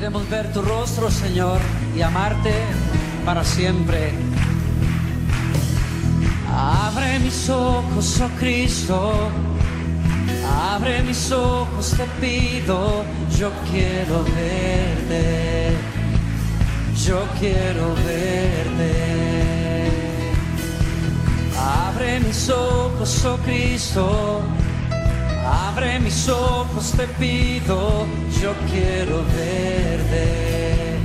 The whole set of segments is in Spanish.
Queremos ver tu rostro, Señor, y amarte para siempre. Abre mis ojos, oh Cristo. Abre mis ojos, te pido. Yo quiero verte. Yo quiero verte. Abre mis ojos, oh Cristo. Abre mis ojos, te pido. Yo quiero verte.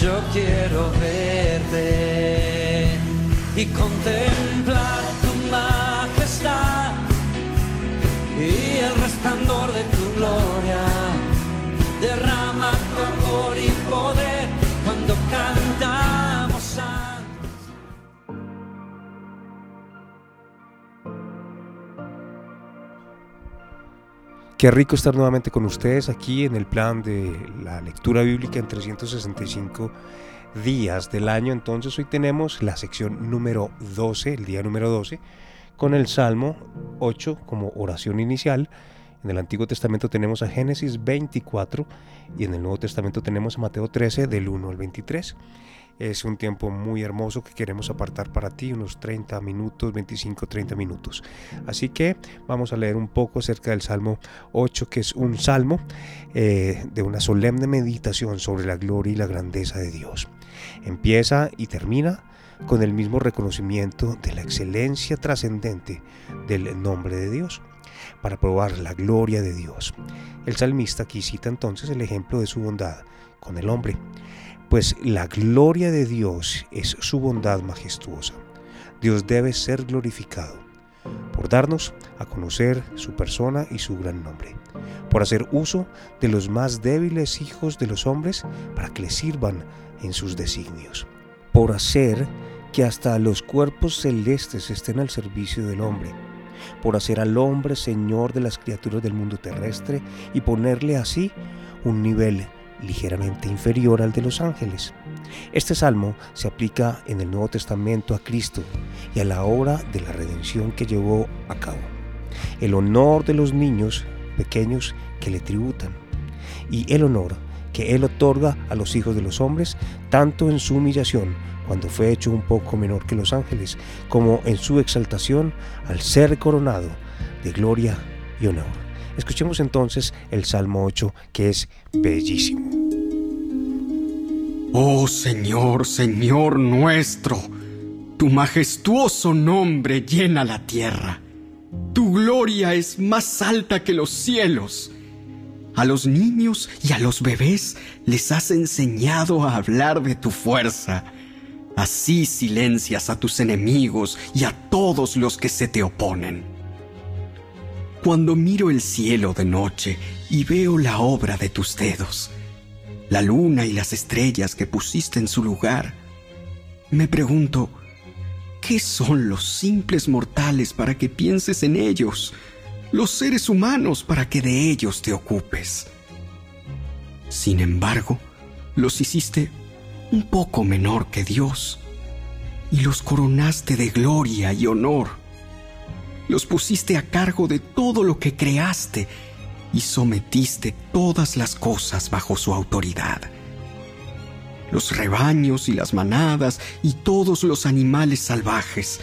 Yo quiero verte y contemplar tu majestad y el resplandor de tu gloria. Derrama tu amor y poder cuando cantamos santos. Qué rico estar nuevamente con ustedes aquí en el plan de la lectura bíblica en 365 días del año. Entonces hoy tenemos la sección número 12, el día número 12, con el Salmo 8 como oración inicial. En el Antiguo Testamento tenemos a Génesis 24 y en el Nuevo Testamento tenemos a Mateo 13 del 1 al 23. Es un tiempo muy hermoso que queremos apartar para ti, unos 30 minutos, 25, 30 minutos. Así que vamos a leer un poco acerca del Salmo 8, que es un salmo eh, de una solemne meditación sobre la gloria y la grandeza de Dios. Empieza y termina con el mismo reconocimiento de la excelencia trascendente del nombre de Dios para probar la gloria de Dios. El salmista aquí cita entonces el ejemplo de su bondad con el hombre pues la gloria de Dios es su bondad majestuosa. Dios debe ser glorificado por darnos a conocer su persona y su gran nombre, por hacer uso de los más débiles hijos de los hombres para que le sirvan en sus designios, por hacer que hasta los cuerpos celestes estén al servicio del hombre, por hacer al hombre señor de las criaturas del mundo terrestre y ponerle así un nivel ligeramente inferior al de los ángeles. Este salmo se aplica en el Nuevo Testamento a Cristo y a la obra de la redención que llevó a cabo. El honor de los niños pequeños que le tributan y el honor que Él otorga a los hijos de los hombres, tanto en su humillación, cuando fue hecho un poco menor que los ángeles, como en su exaltación al ser coronado de gloria y honor. Escuchemos entonces el Salmo 8, que es bellísimo. Oh Señor, Señor nuestro, tu majestuoso nombre llena la tierra. Tu gloria es más alta que los cielos. A los niños y a los bebés les has enseñado a hablar de tu fuerza. Así silencias a tus enemigos y a todos los que se te oponen. Cuando miro el cielo de noche y veo la obra de tus dedos, la luna y las estrellas que pusiste en su lugar, me pregunto, ¿qué son los simples mortales para que pienses en ellos? Los seres humanos para que de ellos te ocupes. Sin embargo, los hiciste un poco menor que Dios y los coronaste de gloria y honor los pusiste a cargo de todo lo que creaste y sometiste todas las cosas bajo su autoridad. Los rebaños y las manadas y todos los animales salvajes,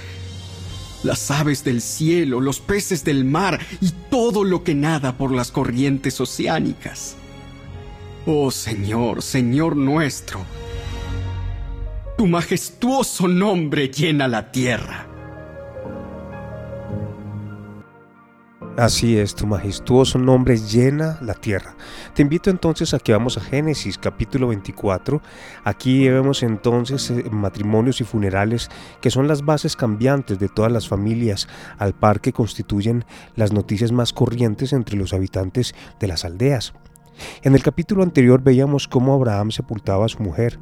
las aves del cielo, los peces del mar y todo lo que nada por las corrientes oceánicas. Oh Señor, Señor nuestro, tu majestuoso nombre llena la tierra. Así es, tu majestuoso nombre llena la tierra. Te invito entonces a que vamos a Génesis capítulo 24. Aquí vemos entonces eh, matrimonios y funerales que son las bases cambiantes de todas las familias al par que constituyen las noticias más corrientes entre los habitantes de las aldeas. En el capítulo anterior veíamos cómo Abraham sepultaba a su mujer.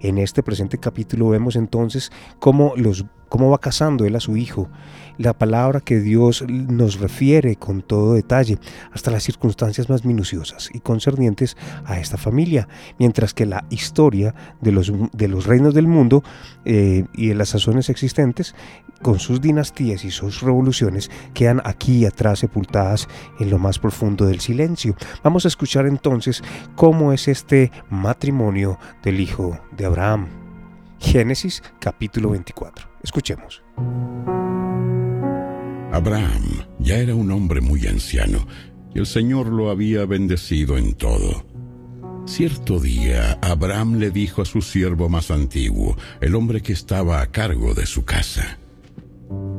En este presente capítulo vemos entonces cómo los cómo va casando él a su hijo, la palabra que Dios nos refiere con todo detalle, hasta las circunstancias más minuciosas y concernientes a esta familia, mientras que la historia de los, reinos del mundo eh, y de las sazones existentes, con sus dinastías y sus revoluciones, quedan aquí atrás sepultadas en lo más profundo del silencio. Vamos a escuchar entonces cómo es este matrimonio del hijo de Abraham. Génesis capítulo 24. Escuchemos. Abraham ya era un hombre muy anciano y el Señor lo había bendecido en todo. Cierto día, Abraham le dijo a su siervo más antiguo, el hombre que estaba a cargo de su casa,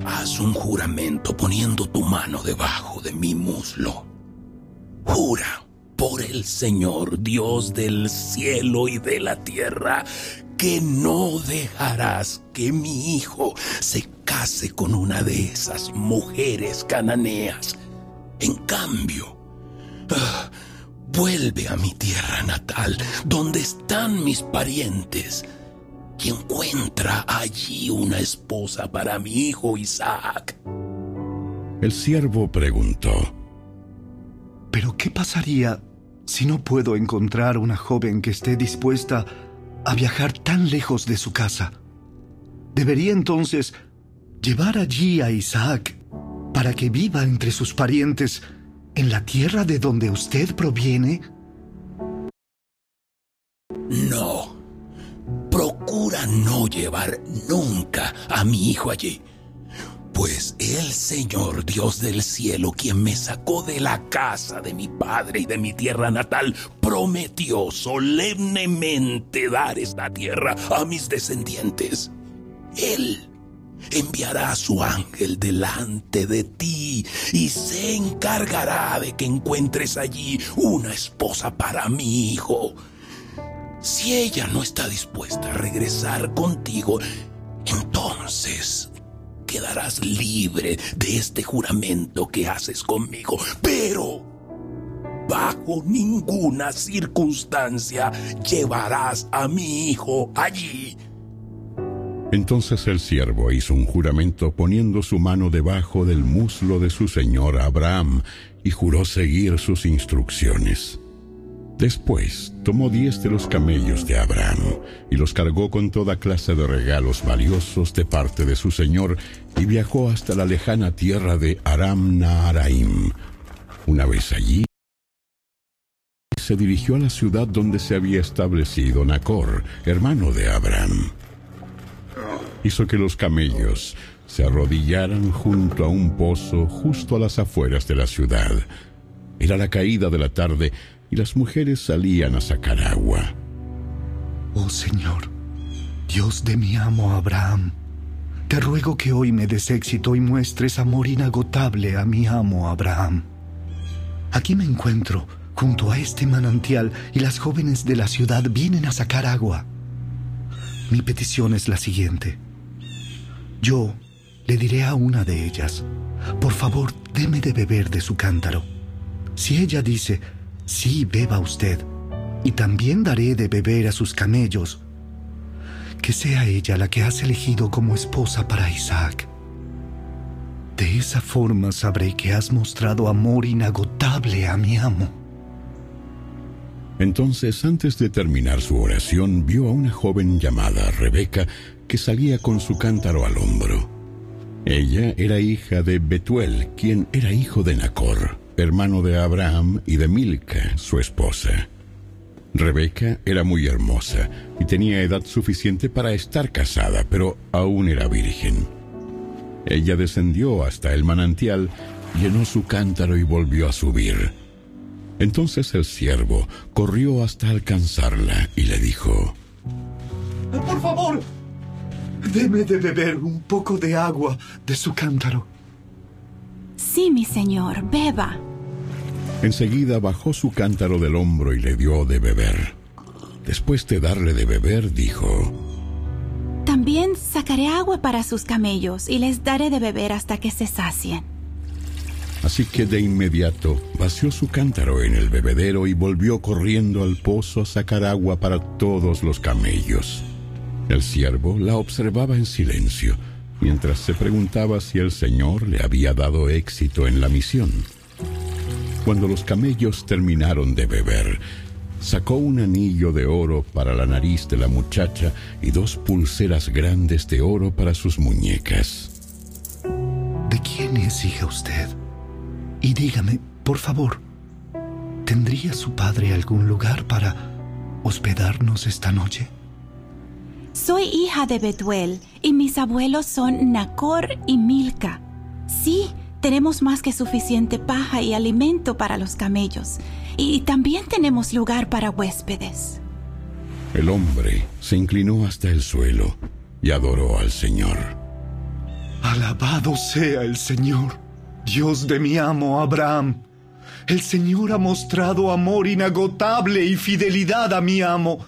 Haz un juramento poniendo tu mano debajo de mi muslo. Jura por el Señor, Dios del cielo y de la tierra, que no dejarás que mi hijo se case con una de esas mujeres cananeas. En cambio, ah, vuelve a mi tierra natal, donde están mis parientes, y encuentra allí una esposa para mi hijo Isaac. El siervo preguntó, ¿Pero qué pasaría si no puedo encontrar una joven que esté dispuesta a viajar tan lejos de su casa? ¿Debería entonces llevar allí a Isaac para que viva entre sus parientes en la tierra de donde usted proviene? No. Procura no llevar nunca a mi hijo allí. Pues el Señor Dios del cielo, quien me sacó de la casa de mi padre y de mi tierra natal, prometió solemnemente dar esta tierra a mis descendientes. Él enviará a su ángel delante de ti y se encargará de que encuentres allí una esposa para mi hijo. Si ella no está dispuesta a regresar contigo, entonces quedarás libre de este juramento que haces conmigo. Pero bajo ninguna circunstancia llevarás a mi hijo allí. Entonces el siervo hizo un juramento poniendo su mano debajo del muslo de su señor Abraham y juró seguir sus instrucciones. Después tomó diez de los camellos de Abraham y los cargó con toda clase de regalos valiosos de parte de su señor y viajó hasta la lejana tierra de Aram Naharaim. Una vez allí, se dirigió a la ciudad donde se había establecido Nacor, hermano de Abraham. Hizo que los camellos se arrodillaran junto a un pozo justo a las afueras de la ciudad. Era la caída de la tarde y las mujeres salían a sacar agua. Oh Señor, Dios de mi amo Abraham, te ruego que hoy me des éxito y muestres amor inagotable a mi amo Abraham. Aquí me encuentro, junto a este manantial, y las jóvenes de la ciudad vienen a sacar agua. Mi petición es la siguiente. Yo le diré a una de ellas, por favor, deme de beber de su cántaro. Si ella dice, Sí, beba usted, y también daré de beber a sus camellos. Que sea ella la que has elegido como esposa para Isaac. De esa forma sabré que has mostrado amor inagotable a mi amo. Entonces, antes de terminar su oración, vio a una joven llamada Rebeca que salía con su cántaro al hombro. Ella era hija de Betuel, quien era hijo de Nacor hermano de Abraham y de Milca, su esposa. Rebeca era muy hermosa y tenía edad suficiente para estar casada, pero aún era virgen. Ella descendió hasta el manantial, llenó su cántaro y volvió a subir. Entonces el siervo corrió hasta alcanzarla y le dijo, Por favor, deme de beber un poco de agua de su cántaro. Sí, mi señor, beba. Enseguida bajó su cántaro del hombro y le dio de beber. Después de darle de beber, dijo, También sacaré agua para sus camellos y les daré de beber hasta que se sacien. Así que de inmediato vació su cántaro en el bebedero y volvió corriendo al pozo a sacar agua para todos los camellos. El siervo la observaba en silencio, mientras se preguntaba si el Señor le había dado éxito en la misión. Cuando los camellos terminaron de beber, sacó un anillo de oro para la nariz de la muchacha y dos pulseras grandes de oro para sus muñecas. ¿De quién es hija usted? Y dígame, por favor, ¿tendría su padre algún lugar para hospedarnos esta noche? Soy hija de Betuel y mis abuelos son Nacor y Milca. Sí, tenemos más que suficiente paja y alimento para los camellos. Y también tenemos lugar para huéspedes. El hombre se inclinó hasta el suelo y adoró al Señor. Alabado sea el Señor, Dios de mi amo Abraham. El Señor ha mostrado amor inagotable y fidelidad a mi amo,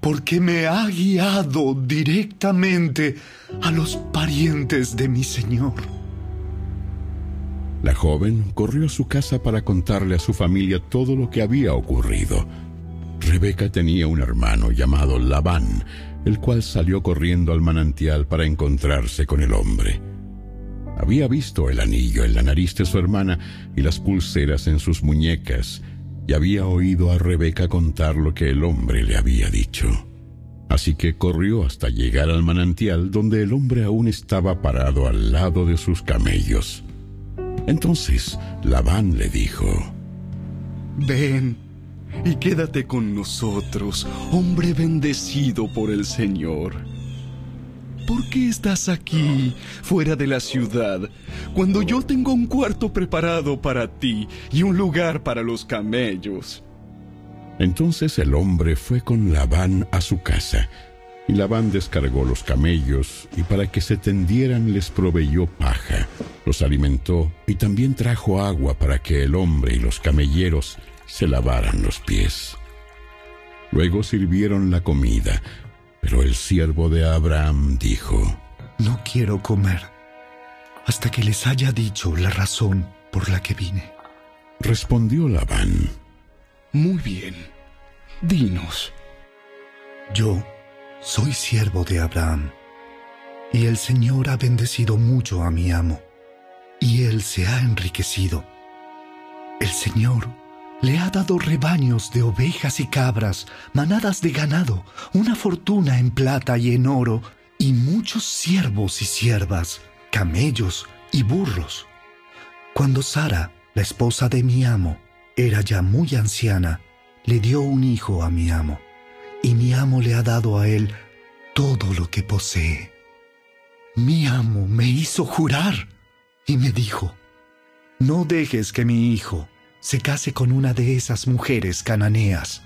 porque me ha guiado directamente a los parientes de mi Señor. La joven corrió a su casa para contarle a su familia todo lo que había ocurrido. Rebeca tenía un hermano llamado Labán, el cual salió corriendo al manantial para encontrarse con el hombre. Había visto el anillo en la nariz de su hermana y las pulseras en sus muñecas, y había oído a Rebeca contar lo que el hombre le había dicho. Así que corrió hasta llegar al manantial donde el hombre aún estaba parado al lado de sus camellos. Entonces Labán le dijo, Ven y quédate con nosotros, hombre bendecido por el Señor. ¿Por qué estás aquí, fuera de la ciudad, cuando yo tengo un cuarto preparado para ti y un lugar para los camellos? Entonces el hombre fue con Labán a su casa, y Labán descargó los camellos, y para que se tendieran les proveyó paja, los alimentó, y también trajo agua para que el hombre y los camelleros se lavaran los pies. Luego sirvieron la comida, pero el siervo de Abraham dijo, No quiero comer hasta que les haya dicho la razón por la que vine. Respondió Labán, Muy bien, dinos. Yo soy siervo de Abraham, y el Señor ha bendecido mucho a mi amo, y él se ha enriquecido. El Señor le ha dado rebaños de ovejas y cabras, manadas de ganado, una fortuna en plata y en oro, y muchos siervos y siervas, camellos y burros. Cuando Sara, la esposa de mi amo, era ya muy anciana, le dio un hijo a mi amo, y mi amo le ha dado a él todo lo que posee. Mi amo me hizo jurar y me dijo, no dejes que mi hijo se case con una de esas mujeres cananeas.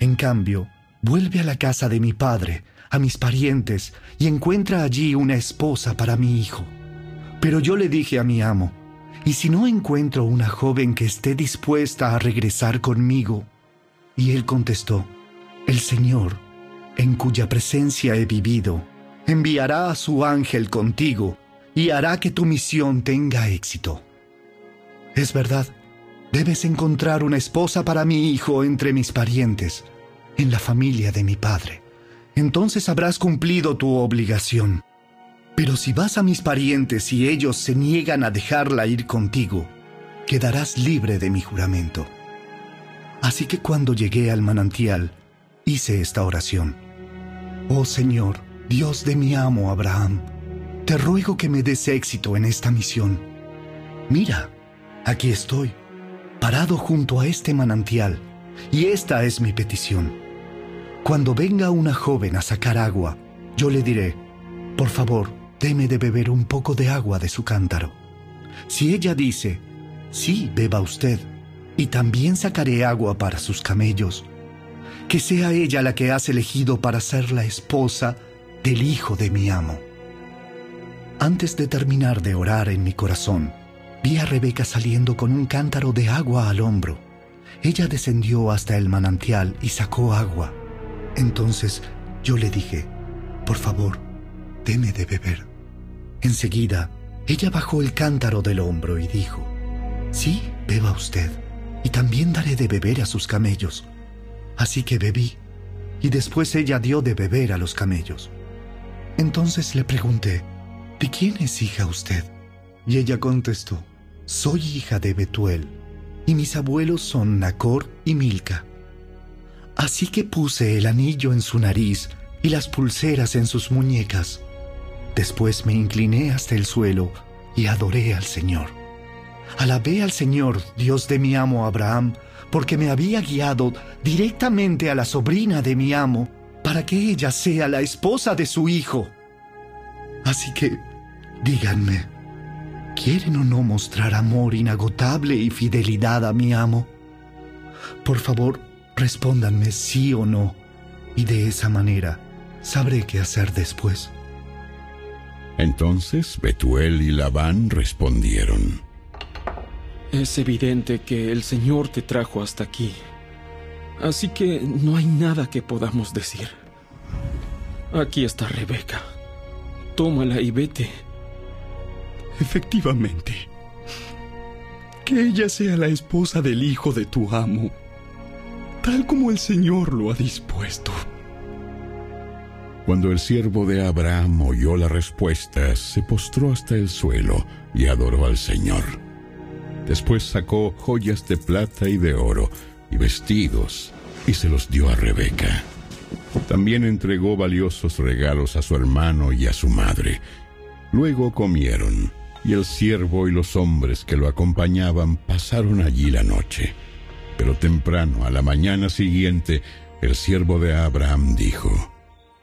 En cambio, vuelve a la casa de mi padre, a mis parientes, y encuentra allí una esposa para mi hijo. Pero yo le dije a mi amo, ¿y si no encuentro una joven que esté dispuesta a regresar conmigo? Y él contestó, el Señor, en cuya presencia he vivido, enviará a su ángel contigo y hará que tu misión tenga éxito. Es verdad, debes encontrar una esposa para mi hijo entre mis parientes, en la familia de mi padre. Entonces habrás cumplido tu obligación. Pero si vas a mis parientes y ellos se niegan a dejarla ir contigo, quedarás libre de mi juramento. Así que cuando llegué al manantial, hice esta oración. Oh Señor, Dios de mi amo Abraham, te ruego que me des éxito en esta misión. Mira, aquí estoy, parado junto a este manantial, y esta es mi petición. Cuando venga una joven a sacar agua, yo le diré, por favor, deme de beber un poco de agua de su cántaro. Si ella dice, sí, beba usted, y también sacaré agua para sus camellos, que sea ella la que has elegido para ser la esposa del hijo de mi amo. Antes de terminar de orar en mi corazón, vi a Rebeca saliendo con un cántaro de agua al hombro. Ella descendió hasta el manantial y sacó agua. Entonces yo le dije, por favor, deme de beber. Enseguida, ella bajó el cántaro del hombro y dijo, sí, beba usted, y también daré de beber a sus camellos. Así que bebí, y después ella dio de beber a los camellos. Entonces le pregunté, ¿de quién es hija usted? Y ella contestó, soy hija de Betuel, y mis abuelos son Nacor y Milca. Así que puse el anillo en su nariz y las pulseras en sus muñecas. Después me incliné hasta el suelo y adoré al Señor. Alabé al Señor, Dios de mi amo Abraham, porque me había guiado directamente a la sobrina de mi amo para que ella sea la esposa de su hijo. Así que, díganme, ¿quieren o no mostrar amor inagotable y fidelidad a mi amo? Por favor, respóndanme sí o no, y de esa manera sabré qué hacer después. Entonces Betuel y Labán respondieron. Es evidente que el Señor te trajo hasta aquí. Así que no hay nada que podamos decir. Aquí está Rebeca. Tómala y vete. Efectivamente. Que ella sea la esposa del hijo de tu amo, tal como el Señor lo ha dispuesto. Cuando el siervo de Abraham oyó la respuesta, se postró hasta el suelo y adoró al Señor. Después sacó joyas de plata y de oro y vestidos y se los dio a Rebeca. También entregó valiosos regalos a su hermano y a su madre. Luego comieron, y el siervo y los hombres que lo acompañaban pasaron allí la noche. Pero temprano, a la mañana siguiente, el siervo de Abraham dijo,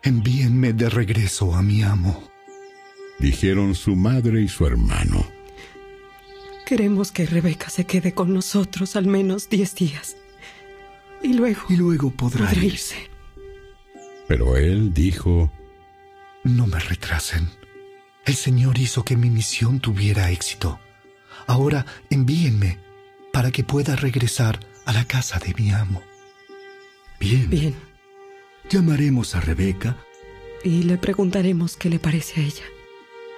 Envíenme de regreso a mi amo. Dijeron su madre y su hermano. Queremos que Rebeca se quede con nosotros al menos diez días. Y luego... Y luego podrá, irse. Pero él dijo, No me retrasen. El Señor hizo que mi misión tuviera éxito. Ahora envíenme para que pueda regresar a la casa de mi amo. Bien. Bien. Llamaremos a Rebeca y le preguntaremos qué le parece a ella.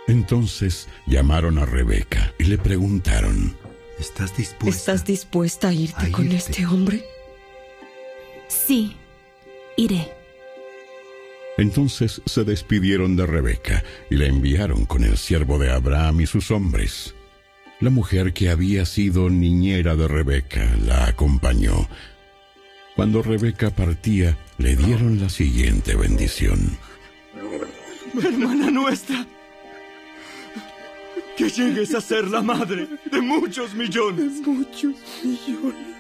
Entonces llamaron a Rebeca y le preguntaron, ¿Estás dispuesta? ¿Estás dispuesta a irte, con este hombre? Sí, iré. Entonces se despidieron de Rebeca y la enviaron con el siervo de Abraham y sus hombres. La mujer que había sido niñera de Rebeca la acompañó. Cuando Rebeca partía, le dieron la siguiente bendición. Hermana nuestra, que llegues a ser la madre de muchos millones. De muchos millones.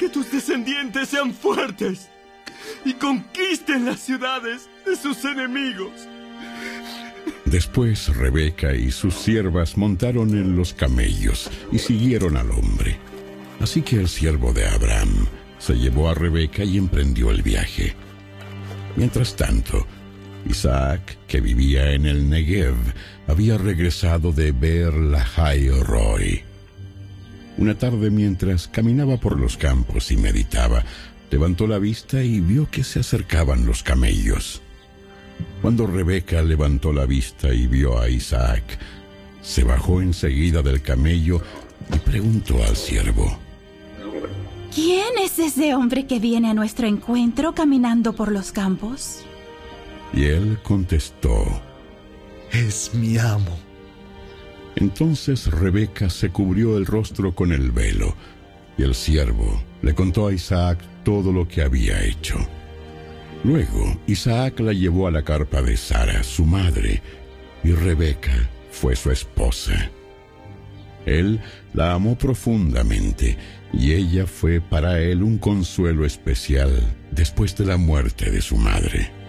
Que tus descendientes sean fuertes y conquisten las ciudades de sus enemigos. Después Rebeca y sus siervas montaron en los camellos y siguieron al hombre. Así que el siervo de Abraham se llevó a Rebeca y emprendió el viaje. Mientras tanto, Isaac, que vivía en el Negev, había regresado de ver la Roy. Una tarde mientras caminaba por los campos y meditaba, levantó la vista y vio que se acercaban los camellos. Cuando Rebeca levantó la vista y vio a Isaac, se bajó enseguida del camello y preguntó al siervo, ¿Quién es ese hombre que viene a nuestro encuentro caminando por los campos? Y él contestó, Es mi amo. Entonces Rebeca se cubrió el rostro con el velo, y el siervo le contó a Isaac todo lo que había hecho. Luego Isaac la llevó a la carpa de Sara, su madre, y Rebeca fue su esposa. Él la amó profundamente y ella fue para él un consuelo especial después de la muerte de su madre.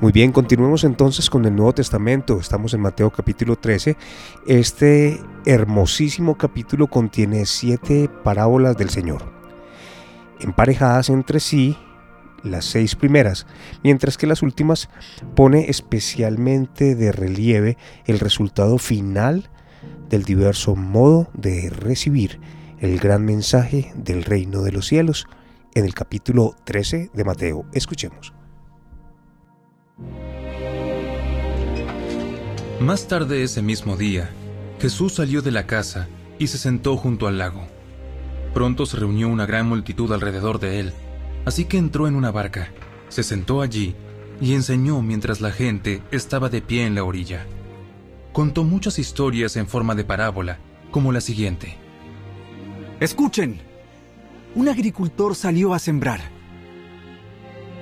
Muy bien, continuemos entonces con el Nuevo Testamento. Estamos en Mateo capítulo 13. Este hermosísimo capítulo contiene siete parábolas del Señor, emparejadas entre sí las seis primeras, mientras que las últimas pone especialmente de relieve el resultado final del diverso modo de recibir el gran mensaje del reino de los cielos en el capítulo 13 de Mateo. Escuchemos. Más tarde ese mismo día, Jesús salió de la casa y se sentó junto al lago. Pronto se reunió una gran multitud alrededor de él, así que entró en una barca, se sentó allí y enseñó mientras la gente estaba de pie en la orilla. Contó muchas historias en forma de parábola, como la siguiente. Escuchen. Un agricultor salió a sembrar.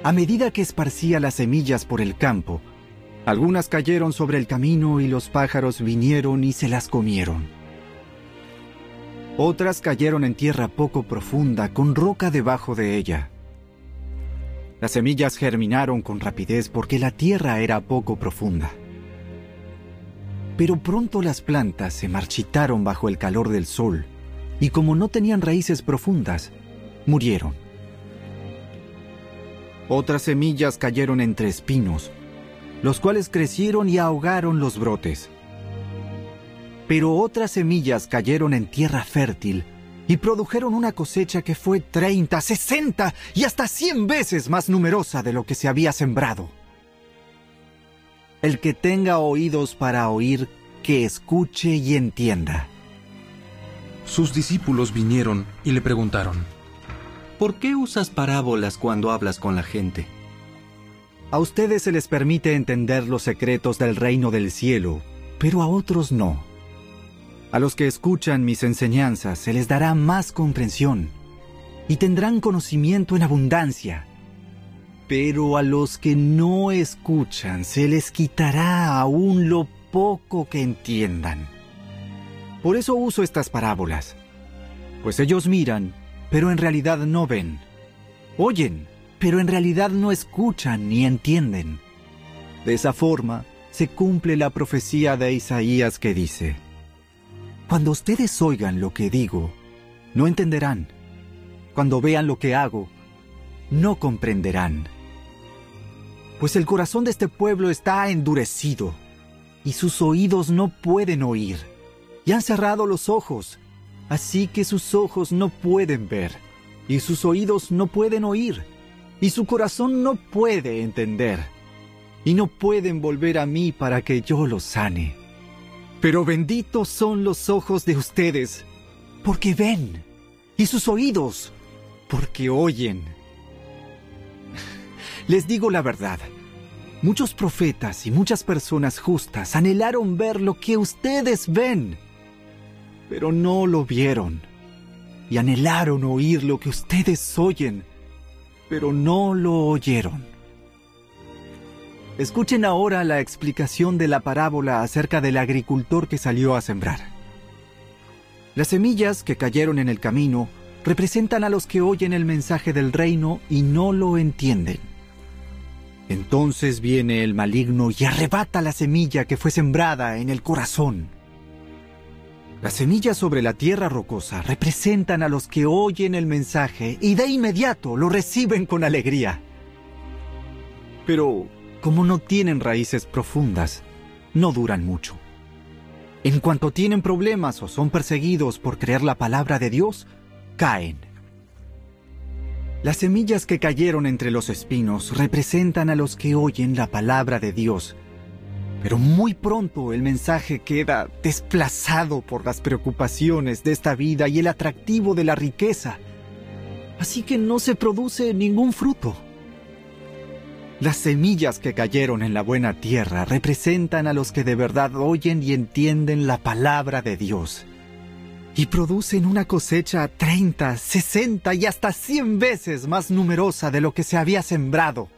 A medida que esparcía las semillas por el campo, algunas cayeron sobre el camino y los pájaros vinieron y se las comieron. Otras cayeron en tierra poco profunda, con roca debajo de ella. Las semillas germinaron con rapidez porque la tierra era poco profunda. Pero pronto las plantas se marchitaron bajo el calor del sol y como no tenían raíces profundas, murieron. Otras semillas cayeron entre espinos, los cuales crecieron y ahogaron los brotes. Pero otras semillas cayeron en tierra fértil y produjeron una cosecha que fue 30, 60 y hasta 100 veces más numerosa de lo que se había sembrado. El que tenga oídos para oír, que escuche y entienda. Sus discípulos vinieron y le preguntaron, ¿Por qué usas parábolas cuando hablas con la gente? A ustedes se les permite entender los secretos del reino del cielo, pero a otros no. A los que escuchan mis enseñanzas se les dará más comprensión y tendrán conocimiento en abundancia. Pero a los que no escuchan se les quitará aún lo poco que entiendan. Por eso uso estas parábolas, pues ellos miran, pero en realidad no ven. Oyen, pero en realidad no escuchan ni entienden. De esa forma se cumple la profecía de Isaías que dice, cuando ustedes oigan lo que digo, no entenderán. Cuando vean lo que hago, no comprenderán. Pues el corazón de este pueblo está endurecido, y sus oídos no pueden oír, y han cerrado los ojos, así que sus ojos no pueden ver, y sus oídos no pueden oír, y su corazón no puede entender, y no pueden volver a mí para que yo los sane. Pero benditos son los ojos de ustedes, porque ven, y sus oídos, porque oyen. Les digo la verdad, muchos profetas y muchas personas justas anhelaron ver lo que ustedes ven, pero no lo vieron, y anhelaron oír lo que ustedes oyen, pero no lo oyeron. Escuchen ahora la explicación de la parábola acerca del agricultor que salió a sembrar. Las semillas que cayeron en el camino representan a los que oyen el mensaje del reino y no lo entienden. Entonces viene el maligno y arrebata la semilla que fue sembrada en el corazón. Las semillas sobre la tierra rocosa representan a los que oyen el mensaje y de inmediato lo reciben con alegría. Pero como no tienen raíces profundas, no duran mucho. En cuanto tienen problemas o son perseguidos por creer la palabra de Dios, caen. Las semillas que cayeron entre los espinos representan a los que oyen la palabra de Dios, pero muy pronto el mensaje queda desplazado por las preocupaciones de esta vida y el atractivo de la riqueza, así que no se produce ningún fruto. Las semillas que cayeron en la buena tierra representan a los que de verdad oyen y entienden la palabra de Dios. Y producen una cosecha 30, 60 y hasta 100 veces más numerosa de lo que se había sembrado.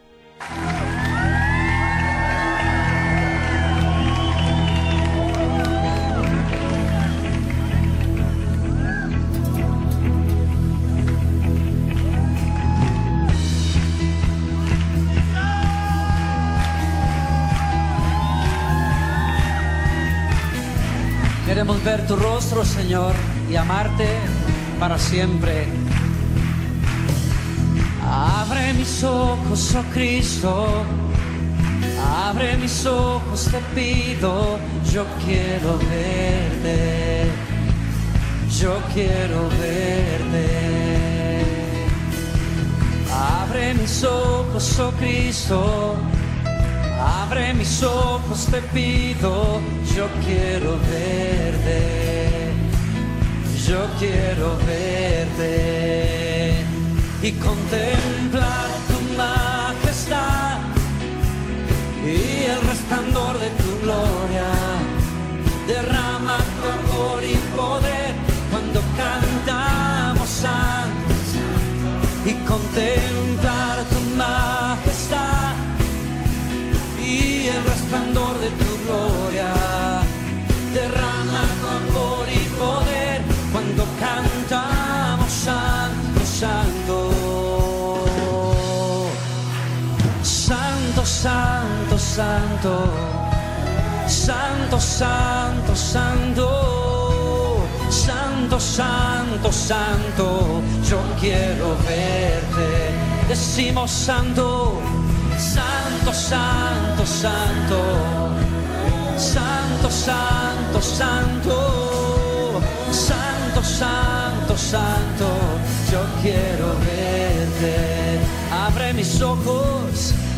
Queremos ver tu rostro, Señor, y amarte para siempre. Abre mis ojos, oh Cristo. Abre mis ojos, te pido. Yo quiero verte. Yo quiero verte. Abre mis ojos, oh Cristo. Abre mis ojos, te pido, yo quiero verte, yo quiero verte. Y contemplar tu majestad y el resplandor de tu gloria. Derrama tu amor y poder cuando cada santo, santo. Santo, santo, santo. Santo, santo. Yo quiero verte. Decimos santo. Santo, santo, santo. Santo, santo, santo. Santo, santo, santo. Yo quiero verte. Abre mis ojos,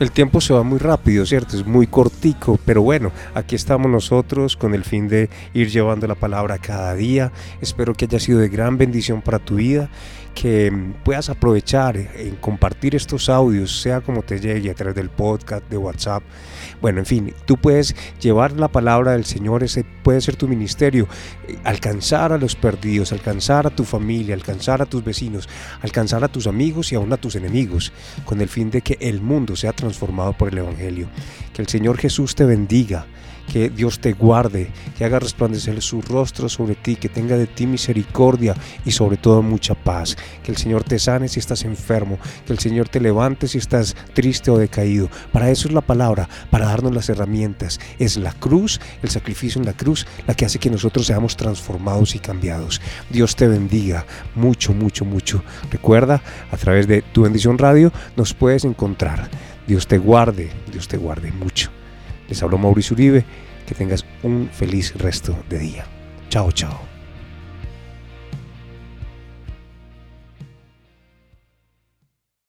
El tiempo se va muy rápido, ¿cierto? Es muy cortico, pero bueno, aquí estamos nosotros con el fin de ir llevando la palabra cada día. Espero que haya sido de gran bendición para tu vida, que puedas aprovechar en compartir estos audios, sea como te llegue a través del podcast, de WhatsApp. Bueno, en fin, tú puedes llevar la palabra del Señor, ese puede ser tu ministerio, eh, alcanzar a los perdidos, alcanzar a tu familia, alcanzar a tus vecinos, alcanzar a tus amigos y aún a tus enemigos, con el fin de que el mundo sea transformado por el Evangelio. Que el Señor Jesús te bendiga, que Dios te guarde, que haga resplandecer su rostro sobre ti, que tenga de ti misericordia y sobre todo mucha paz. Que el Señor te sane si estás enfermo, que el Señor te levante si estás triste o decaído. Para eso es la palabra, para darnos las herramientas. Es la cruz, el sacrificio en la cruz, la que hace que nosotros seamos transformados y cambiados. Dios te bendiga mucho, mucho, mucho. Recuerda, a través de tu bendición radio nos puedes encontrar. Dios te guarde, Dios te guarde mucho. Les habló Mauricio Uribe. Que tengas un feliz resto de día. Chao, chao.